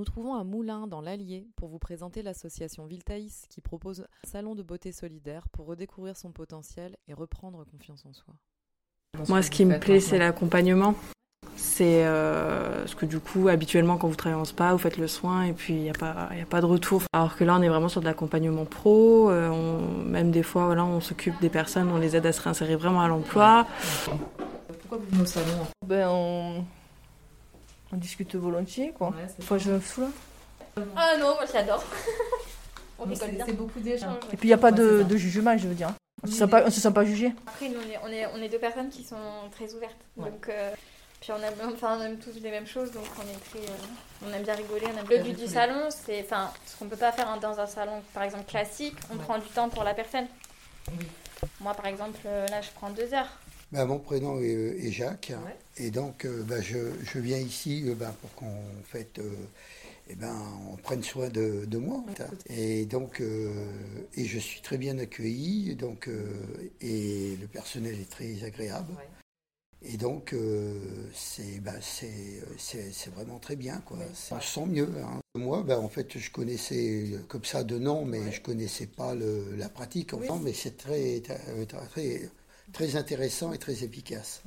nous trouvons à Moulins, dans l'Allier, pour vous présenter l'association Viltaïs qui propose un salon de beauté solidaire pour redécouvrir son potentiel et reprendre confiance en soi. Moi, ce qui me plaît, c'est l'accompagnement. C'est euh, ce que du coup, habituellement, quand vous travaillez en spa, vous faites le soin et puis il n'y a, pas, a pas de retour. Alors que là, on est vraiment sur de l'accompagnement pro. Euh, on, même des fois, voilà, on s'occupe des personnes, on les aide à se réinsérer vraiment à l'emploi. Pourquoi vous venez au salon? Ben, on, on discute volontiers, quoi. Ouais, c'est Enfin, je me fous là. Ah non, moi j'adore. on rigole c'est- bien. C'est beaucoup d'échanges. Et puis, il n'y a pas de, jugement, je veux dire. On ne se, sent pas- on se sent pas jugé. Après, nous, on est, on, est, on est deux personnes qui sont très ouvertes. Ouais. Donc, euh, puis on aime, enfin, on aime tous les mêmes choses, donc on est très, euh, on aime bien rigoler. On aime... Le but du salon, c'est, enfin, ce qu'on peut pas faire dans un salon, par exemple classique, on Ouais. prend du temps pour la personne. Oui. Moi, par exemple, euh, là, je prends deux heures. Ben, mon prénom est, euh, est Jacques. Ouais. Et donc, euh, ben, je, je viens ici euh, ben, pour qu'on fait, euh, eh ben, on prenne soin de, de moi. Et donc, euh, et je suis très bien accueilli. Donc, euh, et le personnel est très agréable. Ouais. Et donc, euh, c'est ben, vraiment très bien. Quoi. On se sent mieux. hein. Moi, ben, en fait, je connaissais comme ça de nom, mais je connaissais pas le- la pratique. Enfin, mais c'est très, très, très, très intéressant et très efficace.